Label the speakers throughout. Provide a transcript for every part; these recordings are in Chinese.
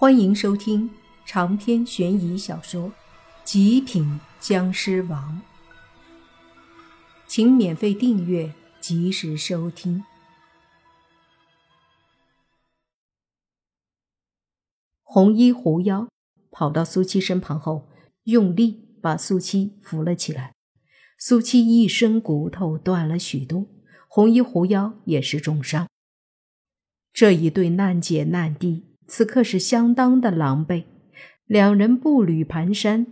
Speaker 1: 欢迎收听长篇悬疑小说《极品僵尸王》，请免费订阅，及时收听。红衣狐妖跑到苏七身旁后，用力把苏七扶了起来。苏七一身骨头断了许多，红衣狐妖也是重伤。这一对难姐难弟。此刻是相当的狼狈，两人步履蹒跚，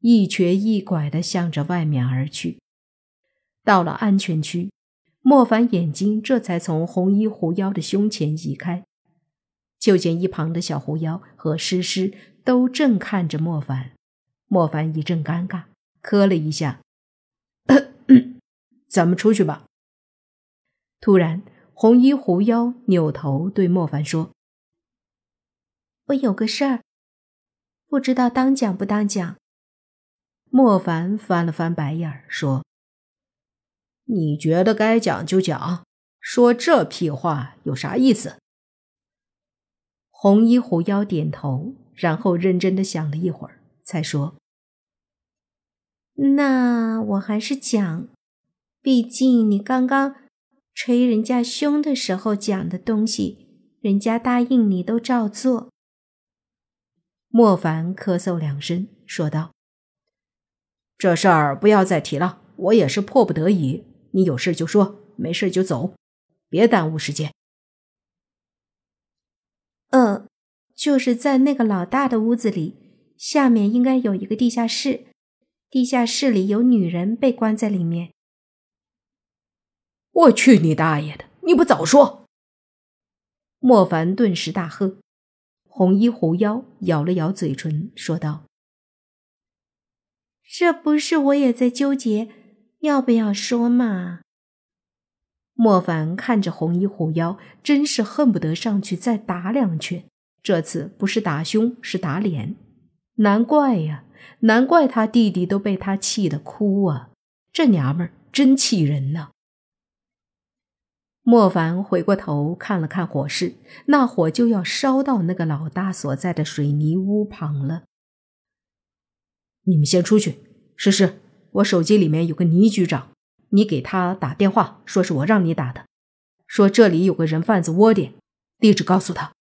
Speaker 1: 一瘸一拐地向着外面而去。到了安全区，莫凡眼睛这才从红衣狐妖的胸前移开，就见一旁的小狐妖和诗诗都正看着莫凡。莫凡一阵尴尬，咳了一下：“ 咱们出去吧。”突然，红衣狐妖扭头对莫凡说。
Speaker 2: 我有个事儿，不知道当讲不当讲。
Speaker 1: 莫凡翻了翻白眼，说：“你觉得该讲就讲，说这屁话有啥意思？”红衣狐妖点头，然后认真的想了一会儿，才说：“
Speaker 2: 那我还是讲，毕竟你刚刚捶人家胸的时候讲的东西，人家答应你都照做。”
Speaker 1: 莫凡咳嗽两声，说道：“这事儿不要再提了，我也是迫不得已。你有事就说，没事就走，别耽误时间。”“
Speaker 2: 呃，就是在那个老大的屋子里，下面应该有一个地下室，地下室里有女人被关在里面。”“
Speaker 1: 我去你大爷的！你不早说！”莫凡顿时大喝。红衣狐妖咬了咬嘴唇，说道：“
Speaker 2: 这不是我也在纠结要不要说吗？”
Speaker 1: 莫凡看着红衣狐妖，真是恨不得上去再打两拳。这次不是打胸，是打脸。难怪呀，难怪他弟弟都被他气得哭啊！这娘们儿真气人呐！莫凡回过头看了看火势，那火就要烧到那个老大所在的水泥屋旁了。你们先出去，诗诗，我手机里面有个倪局长，你给他打电话，说是我让你打的，说这里有个人贩子窝点，地址告诉他。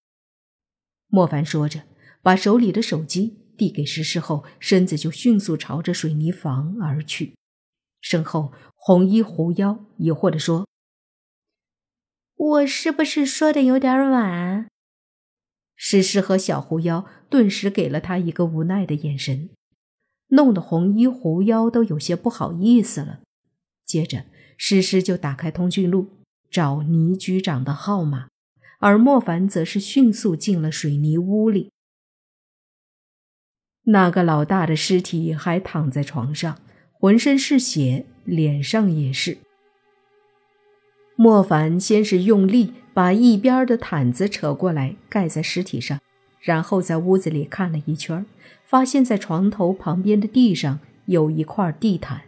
Speaker 1: 莫凡说着，把手里的手机递给诗诗后，身子就迅速朝着水泥房而去。身后，红衣狐妖疑惑地说。
Speaker 2: 我是不是说的有点晚？
Speaker 1: 诗诗和小狐妖顿时给了他一个无奈的眼神，弄得红衣狐妖都有些不好意思了。接着，诗诗就打开通讯录找倪局长的号码，而莫凡则是迅速进了水泥屋里。那个老大的尸体还躺在床上，浑身是血，脸上也是。莫凡先是用力把一边的毯子扯过来盖在尸体上，然后在屋子里看了一圈，发现在床头旁边的地上有一块地毯，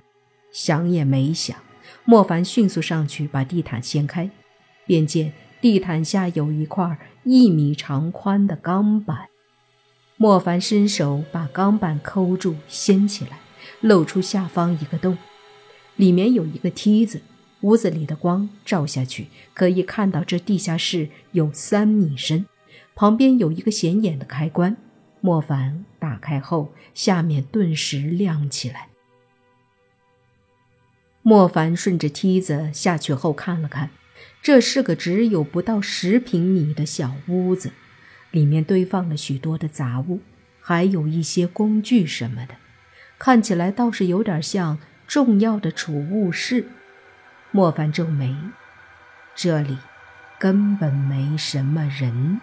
Speaker 1: 想也没想，莫凡迅速上去把地毯掀开，便见地毯下有一块一米长宽的钢板。莫凡伸手把钢板抠住掀起来，露出下方一个洞，里面有一个梯子。屋子里的光照下去，可以看到这地下室有三米深，旁边有一个显眼的开关。莫凡打开后，下面顿时亮起来。莫凡顺着梯子下去后看了看，这是个只有不到十平米的小屋子，里面堆放了许多的杂物，还有一些工具什么的，看起来倒是有点像重要的储物室。莫凡皱眉，这里根本没什么人。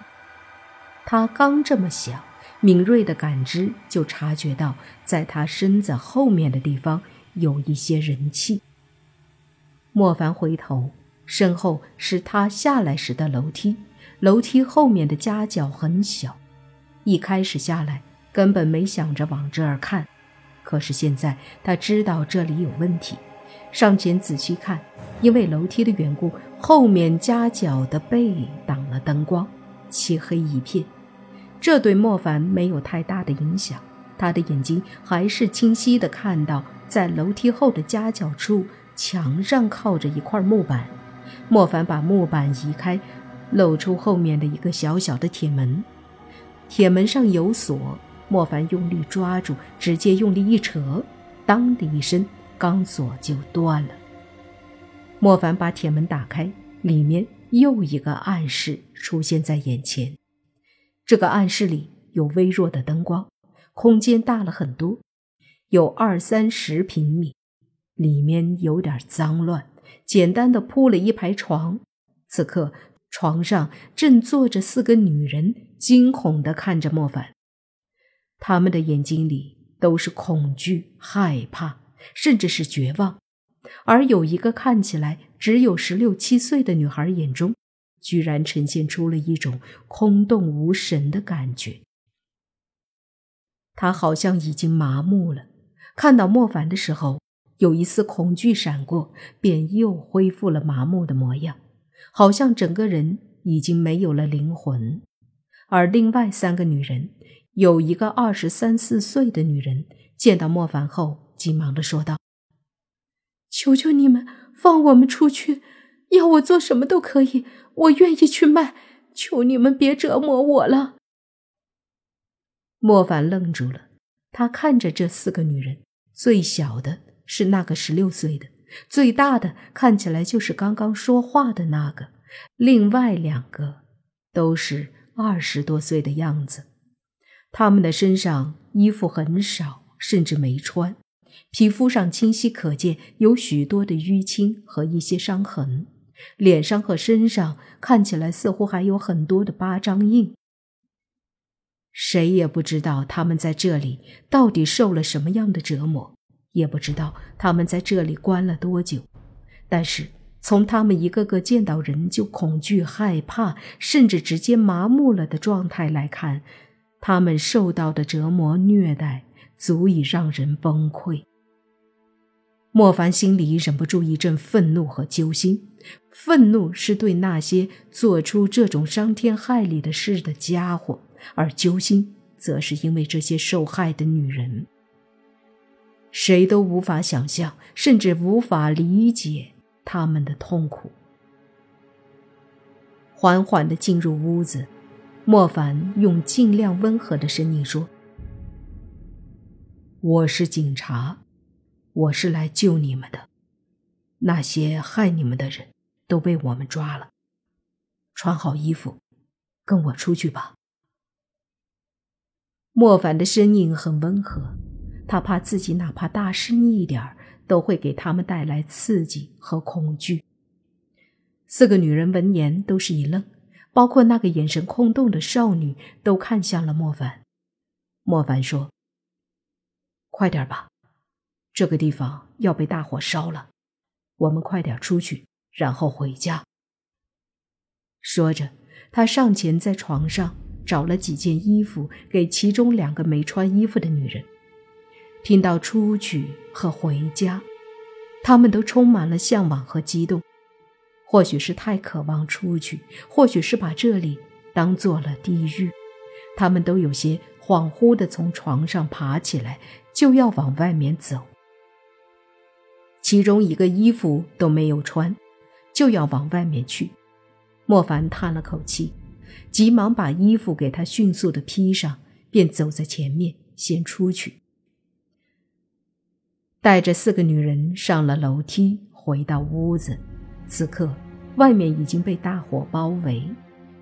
Speaker 1: 他刚这么想，敏锐的感知就察觉到，在他身子后面的地方有一些人气。莫凡回头，身后是他下来时的楼梯，楼梯后面的夹角很小。一开始下来根本没想着往这儿看，可是现在他知道这里有问题。上前仔细看，因为楼梯的缘故，后面夹角的背挡了灯光，漆黑一片。这对莫凡没有太大的影响，他的眼睛还是清晰的看到，在楼梯后的夹角处，墙上靠着一块木板。莫凡把木板移开，露出后面的一个小小的铁门，铁门上有锁。莫凡用力抓住，直接用力一扯，当的一声，钢索就断了。莫凡把铁门打开，里面又一个暗室出现在眼前。这个暗室里有微弱的灯光，空间大了很多，有二三十平米，里面有点脏乱，简单的铺了一排床。此刻，床上正坐着四个女人，惊恐的看着莫凡。他们的眼睛里都是恐惧、害怕，甚至是绝望，而有一个看起来只有十六七岁的女孩眼中，居然呈现出了一种空洞无神的感觉。她好像已经麻木了，看到莫凡的时候，有一丝恐惧闪过，便又恢复了麻木的模样，好像整个人已经没有了灵魂。而另外三个女人。有一个二十三四岁的女人见到莫凡后，急忙的说道：“
Speaker 2: 求求你们放我们出去，要我做什么都可以，我愿意去卖。求你们别折磨我了。”
Speaker 1: 莫凡愣住了，他看着这四个女人，最小的是那个十六岁的，最大的看起来就是刚刚说话的那个，另外两个都是二十多岁的样子。他们的身上衣服很少，甚至没穿，皮肤上清晰可见有许多的淤青和一些伤痕，脸上和身上看起来似乎还有很多的巴掌印。谁也不知道他们在这里到底受了什么样的折磨，也不知道他们在这里关了多久。但是从他们一个个见到人就恐惧、害怕，甚至直接麻木了的状态来看。他们受到的折磨虐待足以让人崩溃。莫凡心里忍不住一阵愤怒和揪心。愤怒是对那些做出这种伤天害理的事的家伙，而揪心则是因为这些受害的女人。谁都无法想象，甚至无法理解他们的痛苦。缓缓地进入屋子。莫凡用尽量温和的声音说：“我是警察，我是来救你们的。那些害你们的人都被我们抓了。穿好衣服，跟我出去吧。”莫凡的声音很温和，他怕自己哪怕大声一点都会给他们带来刺激和恐惧。四个女人闻言都是一愣。包括那个眼神空洞的少女都看向了莫凡。莫凡说：“快点吧，这个地方要被大火烧了，我们快点出去，然后回家。”说着，他上前在床上找了几件衣服给其中两个没穿衣服的女人。听到“出去”和“回家”，他们都充满了向往和激动。或许是太渴望出去，或许是把这里当做了地狱，他们都有些恍惚地从床上爬起来，就要往外面走。其中一个衣服都没有穿，就要往外面去。莫凡叹了口气，急忙把衣服给他迅速地披上，便走在前面先出去，带着四个女人上了楼梯，回到屋子。此刻，外面已经被大火包围，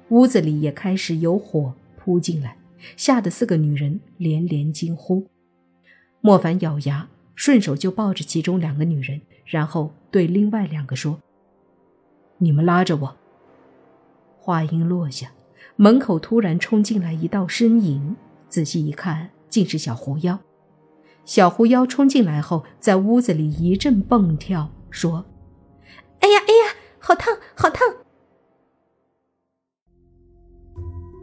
Speaker 1: 屋子里也开始有火扑进来，吓得四个女人连连惊呼。莫凡咬牙，顺手就抱着其中两个女人，然后对另外两个说：“你们拉着我。”话音落下，门口突然冲进来一道身影，仔细一看，竟是小狐妖。小狐妖冲进来后，在屋子里一阵蹦跳，说。
Speaker 2: 哎呀哎呀，好烫好烫！